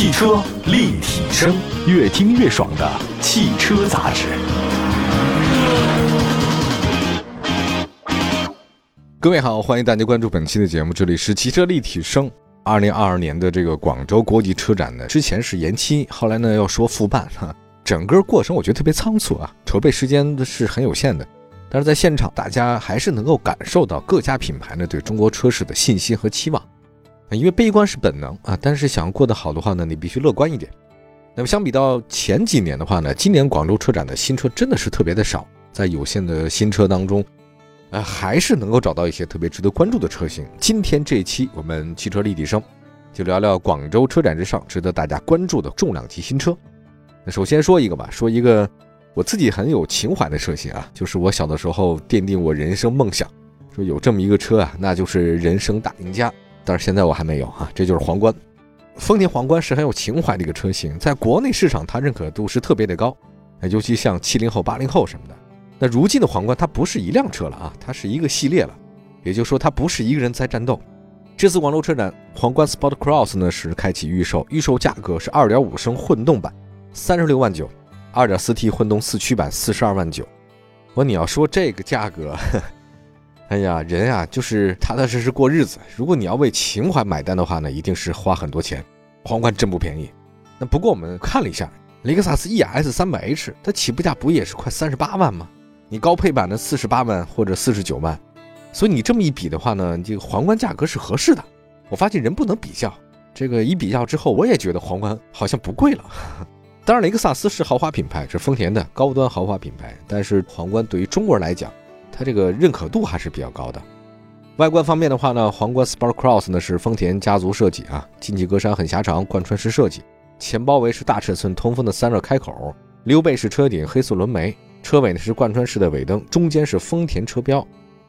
汽车立体声，越听越爽的汽车杂志。各位好，欢迎大家关注本期的节目，这里是汽车立体声。二零二二年的这个广州国际车展呢，之前是延期，后来呢要说复办哈，整个过程我觉得特别仓促啊，筹备时间是很有限的。但是在现场，大家还是能够感受到各家品牌呢对中国车市的信心和期望。因为悲观是本能啊，但是想要过得好的话呢，你必须乐观一点。那么相比到前几年的话呢，今年广州车展的新车真的是特别的少，在有限的新车当中，呃，还是能够找到一些特别值得关注的车型。今天这一期我们汽车立体声就聊聊广州车展之上值得大家关注的重量级新车。那首先说一个吧，说一个我自己很有情怀的车型啊，就是我小的时候奠定我人生梦想，说有这么一个车啊，那就是人生大赢家。但是现在我还没有啊，这就是皇冠，丰田皇冠是很有情怀的一个车型，在国内市场它认可度是特别的高，尤其像七零后、八零后什么的。那如今的皇冠它不是一辆车了啊，它是一个系列了，也就是说它不是一个人在战斗。这次广州车展，皇冠 Sport Cross 呢是开启预售，预售价格是二点五升混动版三十六万九，二点四 T 混动四驱版四十二万九。我你要说这个价格。哎呀，人啊，就是踏踏实实过日子。如果你要为情怀买单的话呢，一定是花很多钱。皇冠真不便宜。那不过我们看了一下，雷克萨斯 ES 三百 H，它起步价不也是快三十八万吗？你高配版的四十八万或者四十九万，所以你这么一比的话呢，这个皇冠价格是合适的。我发现人不能比较，这个一比较之后，我也觉得皇冠好像不贵了。当然，雷克萨斯是豪华品牌，是丰田的高端豪华品牌，但是皇冠对于中国人来讲。它这个认可度还是比较高的。外观方面的话呢，皇冠 Sport Cross 呢是丰田家族设计啊，进气格栅很狭长，贯穿式设计，前包围是大尺寸通风的散热开口，溜背式车顶，黑色轮眉，车尾呢是贯穿式的尾灯，中间是丰田车标。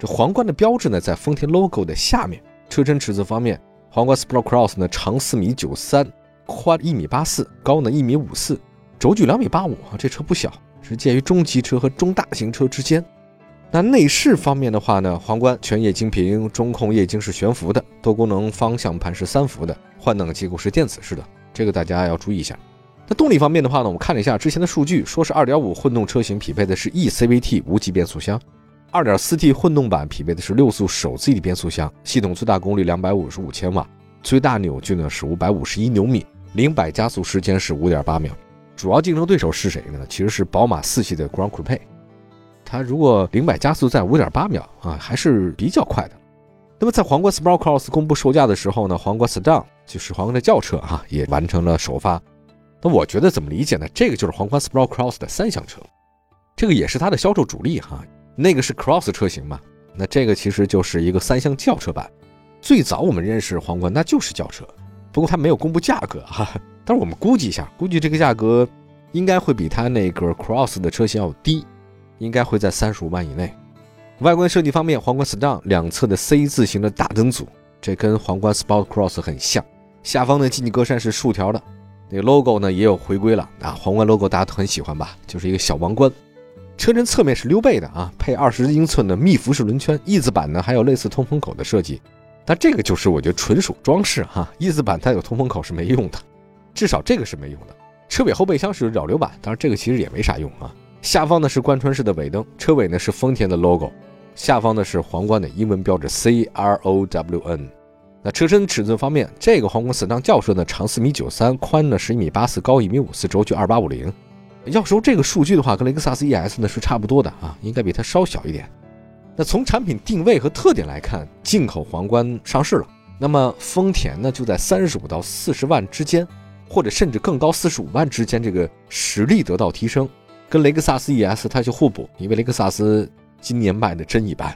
这皇冠的标志呢在丰田 logo 的下面。车身尺寸方面，皇冠 Sport Cross 呢长四米九三，宽一米八四，高呢一米五四，轴距两米八五啊，这车不小，是介于中级车和中大型车之间。那内饰方面的话呢，皇冠全液晶屏，中控液晶是悬浮的，多功能方向盘是三幅的，换挡机构是电子式的，这个大家要注意一下。那动力方面的话呢，我们看了一下之前的数据，说是2.5混动车型匹配的是 eCVT 无级变速箱，2.4T 混动版匹配的是六速手自一体变速箱，系统最大功率255千瓦，最大扭矩呢是551牛米，零百加速时间是5.8秒。主要竞争对手是谁呢？其实是宝马四系的 Grand Coupe。它如果零百加速在五点八秒啊，还是比较快的。那么在皇冠 Sport Cross 公布售价的时候呢，皇冠 Sedan 就是皇冠的轿车哈，也完成了首发。那我觉得怎么理解呢？这个就是皇冠 Sport Cross 的三厢车，这个也是它的销售主力哈。那个是 Cross 车型嘛，那这个其实就是一个三厢轿车版。最早我们认识皇冠那就是轿车，不过它没有公布价格哈。但是我们估计一下，估计这个价格应该会比它那个 Cross 的车型要低。应该会在三十五万以内。外观设计方面，皇冠 Sedan 两侧的 C 字形的大灯组，这跟皇冠 Sport Cross 很像。下方的进气格栅是竖条的，那个 logo 呢也有回归了啊。皇冠 logo 大家都很喜欢吧？就是一个小王冠。车身侧面是溜背的啊，配二十英寸的密辐式轮圈。翼子板呢还有类似通风口的设计，但这个就是我觉得纯属装饰哈。翼子板它有通风口是没用的，至少这个是没用的。车尾后备箱是扰流板，当然这个其实也没啥用啊。下方呢是贯穿式的尾灯，车尾呢是丰田的 logo，下方呢是皇冠的英文标志 C R O W N。那车身尺寸方面，这个皇冠 S 张轿车呢长四米九三，宽呢是一米八四，高一米五四，轴距二八五零。要说这个数据的话，跟雷克萨斯 ES 呢是差不多的啊，应该比它稍小一点。那从产品定位和特点来看，进口皇冠上市了，那么丰田呢就在三十五到四十万之间，或者甚至更高四十五万之间，这个实力得到提升。跟雷克萨斯 ES 它就互补，因为雷克萨斯今年卖的真一般，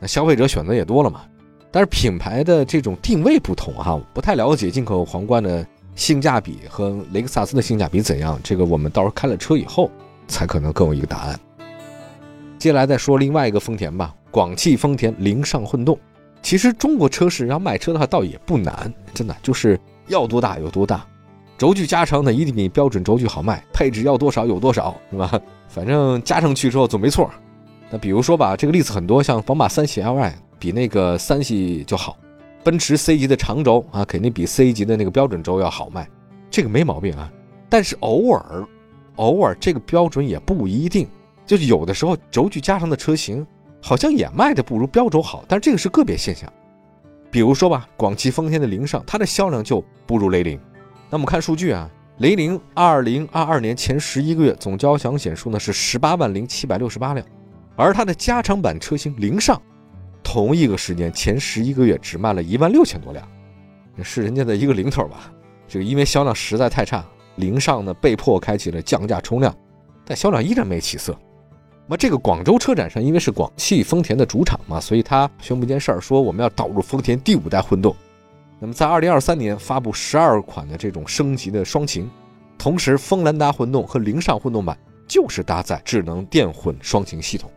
那消费者选择也多了嘛。但是品牌的这种定位不同哈，不太了解进口皇冠的性价比和雷克萨斯的性价比怎样，这个我们到时候开了车以后才可能更有一个答案。接下来再说另外一个丰田吧，广汽丰田凌尚混动。其实中国车市要卖车的话倒也不难，真的就是要多大有多大。轴距加长呢，一定比标准轴距好卖。配置要多少有多少，是吧？反正加上去之后总没错。那比如说吧，这个例子很多，像宝马三系 Li 比那个三系就好。奔驰 C 级的长轴啊，肯定比 C 级的那个标准轴要好卖。这个没毛病啊。但是偶尔，偶尔这个标准也不一定，就是有的时候轴距加长的车型好像也卖的不如标轴好，但是这个是个别现象。比如说吧，广汽丰田的凌尚，它的销量就不如雷凌。那我们看数据啊，雷凌二零二二年前十一个月总交强险数呢是十八万零七百六十八辆，而它的加长版车型凌尚，同一个时间前十一个月只卖了一万六千多辆，是人家的一个零头吧？这个因为销量实在太差，凌尚呢被迫开启了降价冲量，但销量依然没起色。那么这个广州车展上，因为是广汽丰田的主场嘛，所以他宣布一件事儿，说我们要导入丰田第五代混动。那么在二零二三年发布十二款的这种升级的双擎，同时锋兰达混动和凌尚混动版就是搭载智能电混双擎系统，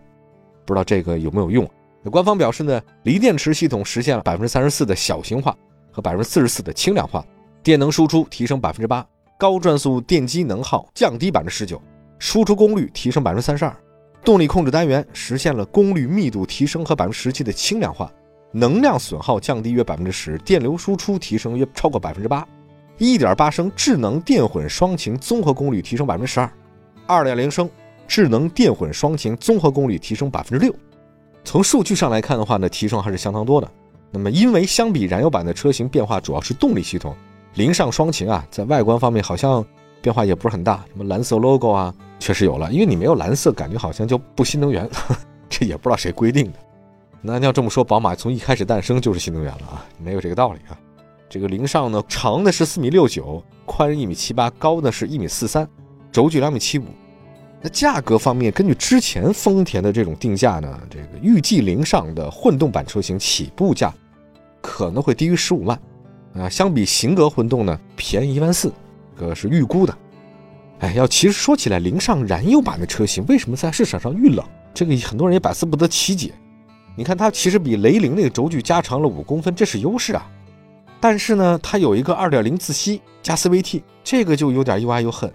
不知道这个有没有用？那官方表示呢，锂电池系统实现了百分之三十四的小型化和百分之四十四的轻量化，电能输出提升百分之八，高转速电机能耗降低百分之十九，输出功率提升百分之三十二。动力控制单元实现了功率密度提升和百分之十七的轻量化，能量损耗降低约百分之十，电流输出提升约超过百分之八，一点八升智能电混双擎综合功率提升百分之十二，二点零升智能电混双擎综合功率提升百分之六。从数据上来看的话呢，提升还是相当多的。那么因为相比燃油版的车型变化主要是动力系统，凌尚双擎啊，在外观方面好像变化也不是很大，什么蓝色 logo 啊。确实有了，因为你没有蓝色，感觉好像就不新能源，这也不知道谁规定的。那你要这么说，宝马从一开始诞生就是新能源了啊，没有这个道理啊。这个凌尚呢，长的是四米六九，宽一米七八，高的是一米四三，轴距两米七五。那价格方面，根据之前丰田的这种定价呢，这个预计凌尚的混动版车型起步价可能会低于十五万啊，相比型格混动呢，便宜一万四，这个是预估的。哎，要其实说起来，凌尚燃油版的车型为什么在市场上遇冷？这个很多人也百思不得其解。你看它其实比雷凌那个轴距加长了五公分，这是优势啊。但是呢，它有一个二点零自吸加 CVT，这个就有点又爱又恨。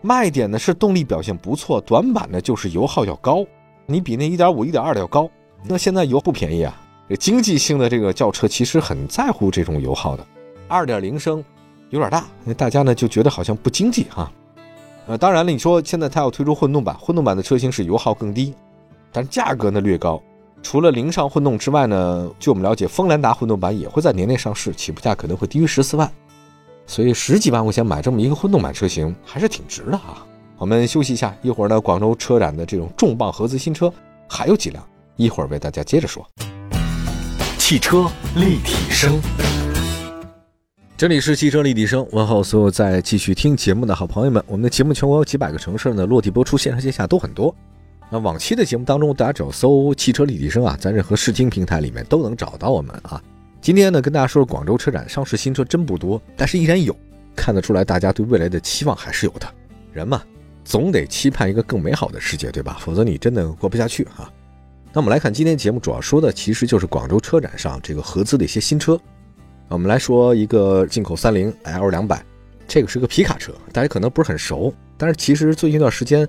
卖点呢是动力表现不错，短板呢就是油耗要高，你比那一点五、一点二的要高。那现在油不便宜啊，这经济性的这个轿车其实很在乎这种油耗的。二点零升有点大，那大家呢就觉得好像不经济哈。呃，当然了，你说现在它要推出混动版，混动版的车型是油耗更低，但价格呢略高。除了凌尚混动之外呢，据我们了解，锋兰达混动版也会在年内上市，起步价可能会低于十四万。所以十几万块钱买这么一个混动版车型还是挺值的啊。我们休息一下，一会儿呢，广州车展的这种重磅合资新车还有几辆，一会儿为大家接着说。汽车立体声。这里是汽车立体声，问候所有在继续听节目的好朋友们。我们的节目全国有几百个城市呢，落地播出，线上线下都很多。那往期的节目当中，大家只要搜“汽车立体声”啊，在任何视听平台里面都能找到我们啊。今天呢，跟大家说说广州车展上市新车真不多，但是依然有，看得出来大家对未来的期望还是有的。人嘛，总得期盼一个更美好的世界，对吧？否则你真的过不下去啊。那我们来看今天节目主要说的，其实就是广州车展上这个合资的一些新车。我们来说一个进口三菱 L 两百，这个是个皮卡车，大家可能不是很熟，但是其实最近一段时间，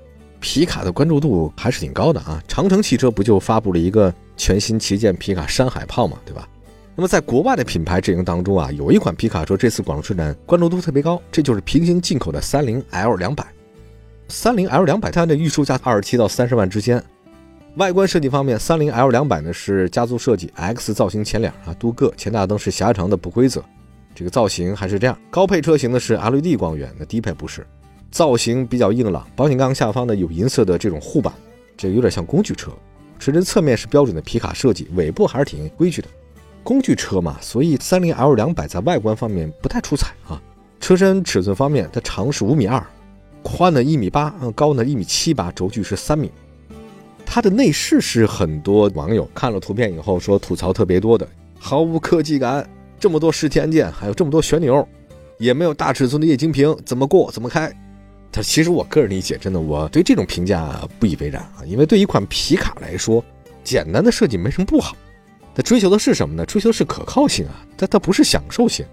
皮卡的关注度还是挺高的啊。长城汽车不就发布了一个全新旗舰皮卡山海炮嘛，对吧？那么在国外的品牌阵营当中啊，有一款皮卡车这次广州车展关注度特别高，这就是平行进口的三菱 L 两百。三菱 L 两百它的预售价二十七到三十万之间。外观设计方面，三菱 L 两百呢是家族设计，X 造型前脸啊，镀铬，前大灯是狭长的不规则，这个造型还是这样。高配车型的是 LED 光源，那低配不是，造型比较硬朗。保险杠下方呢有银色的这种护板，这有点像工具车。车身侧面是标准的皮卡设计，尾部还是挺规矩的。工具车嘛，所以三菱 L 两百在外观方面不太出彩啊。车身尺寸方面，它长是五米二，宽呢一米八，高呢一米七八，轴距是三米。它的内饰是很多网友看了图片以后说吐槽特别多的，毫无科技感，这么多实体按键，还有这么多旋钮，也没有大尺寸的液晶屏，怎么过怎么开？它其实我个人理解，真的我对这种评价不以为然啊，因为对一款皮卡来说，简单的设计没什么不好，它追求的是什么呢？追求的是可靠性啊，它它不是享受性。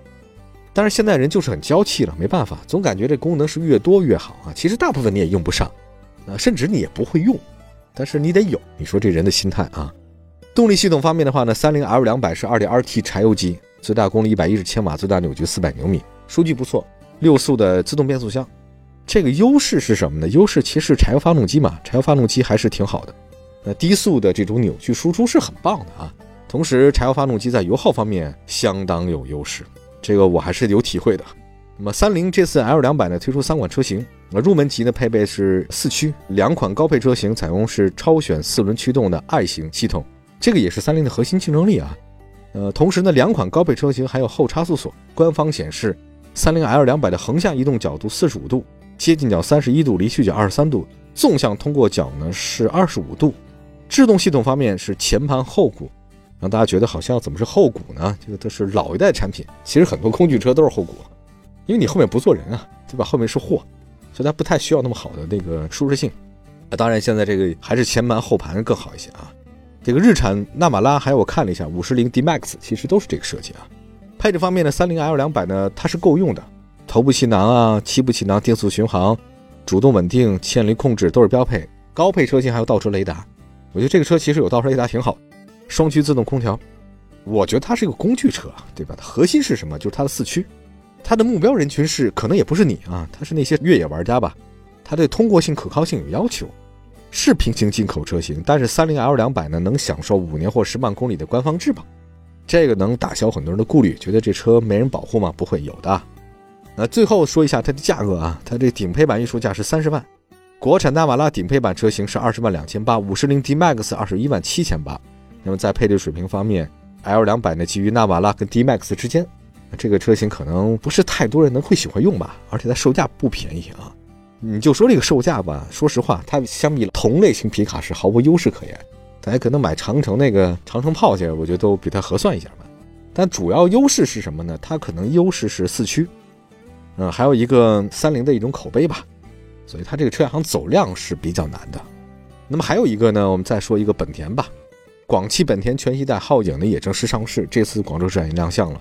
但是现在人就是很娇气了，没办法，总感觉这功能是越多越好啊，其实大部分你也用不上，啊，甚至你也不会用。但是你得有，你说这人的心态啊。动力系统方面的话呢，三菱 L 两百是二点二 T 柴油机，最大功率一百一十千瓦，最大扭矩四百牛米，数据不错。六速的自动变速箱。这个优势是什么呢？优势其实柴油发动机嘛，柴油发动机还是挺好的。那低速的这种扭矩输出是很棒的啊。同时，柴油发动机在油耗方面相当有优势，这个我还是有体会的。那么，三菱这次 L 两百呢推出三款车型，那入门级呢配备是四驱，两款高配车型采用是超选四轮驱动的 i 型系统，这个也是三菱的核心竞争力啊。呃，同时呢，两款高配车型还有后差速锁，官方显示三菱 L 两百的横向移动角度四十五度，接近角三十一度，离去角二十三度，纵向通过角呢是二十五度。制动系统方面是前盘后鼓，让大家觉得好像怎么是后鼓呢？这个都是老一代产品，其实很多工具车都是后鼓。因为你后面不坐人啊，对吧？后面是货，所以它不太需要那么好的那个舒适性。啊，当然现在这个还是前盘后盘更好一些啊。这个日产纳马拉还有我看了一下，五十铃 D Max 其实都是这个设计啊。配置方面呢，三菱 L 两百呢它是够用的，头部气囊啊、七部气囊、定速巡航、主动稳定、牵离控制都是标配。高配车型还有倒车雷达，我觉得这个车其实有倒车雷达挺好。双区自动空调，我觉得它是一个工具车，对吧？它核心是什么？就是它的四驱。它的目标人群是可能也不是你啊，它是那些越野玩家吧。它对通过性、可靠性有要求，是平行进口车型，但是三菱 L 两百呢能享受五年或十万公里的官方质保，这个能打消很多人的顾虑，觉得这车没人保护吗？不会有的。那最后说一下它的价格啊，它这顶配版预售价是三十万，国产纳瓦拉顶配版车型是二十万两千八，五十铃 D Max 二十一万七千八。那么在配置水平方面，L 两百呢基于纳瓦拉跟 D Max 之间。这个车型可能不是太多人能会喜欢用吧，而且它售价不便宜啊。你就说这个售价吧，说实话，它相比同类型皮卡是毫无优势可言。大家可能买长城那个长城炮去，我觉得都比它合算一下吧。但主要优势是什么呢？它可能优势是四驱，嗯，还有一个三菱的一种口碑吧。所以它这个车行走量是比较难的。那么还有一个呢，我们再说一个本田吧。广汽本田全系代皓影呢也正式上市，这次广州车展也亮相了。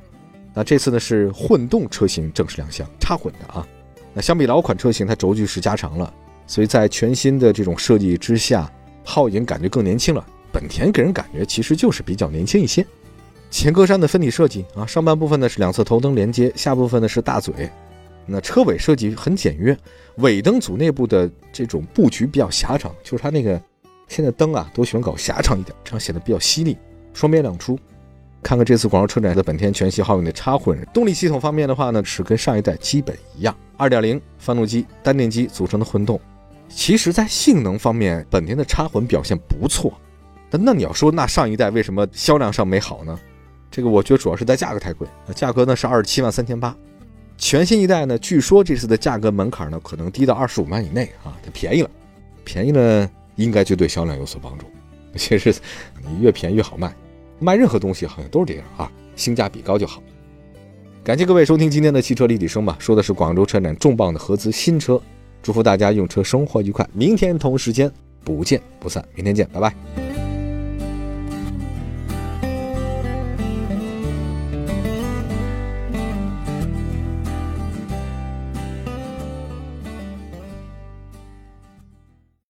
那这次呢是混动车型正式亮相，插混的啊。那相比老款车型，它轴距是加长了，所以在全新的这种设计之下，皓影感觉更年轻了。本田给人感觉其实就是比较年轻一些。前格栅的分体设计啊，上半部分呢是两侧头灯连接，下部分呢是大嘴。那车尾设计很简约，尾灯组内部的这种布局比较狭长，就是它那个现在灯啊都喜欢搞狭长一点，这样显得比较犀利，双边两出。看看这次广州车展的本田全系皓影的插混动力系统方面的话呢，是跟上一代基本一样，二点零发动机单电机组成的混动。其实，在性能方面，本田的插混表现不错。但那你要说，那上一代为什么销量上没好呢？这个我觉得主要是在价格太贵，价格呢是二十七万三千八。全新一代呢，据说这次的价格门槛呢可能低到二十五万以内啊，它便宜了，便宜了应该就对销量有所帮助。其实你越便宜越好卖。卖任何东西好像都是这样啊，性价比高就好。感谢各位收听今天的汽车立体声吧，说的是广州车展重磅的合资新车，祝福大家用车生活愉快。明天同时间不见不散，明天见，拜拜。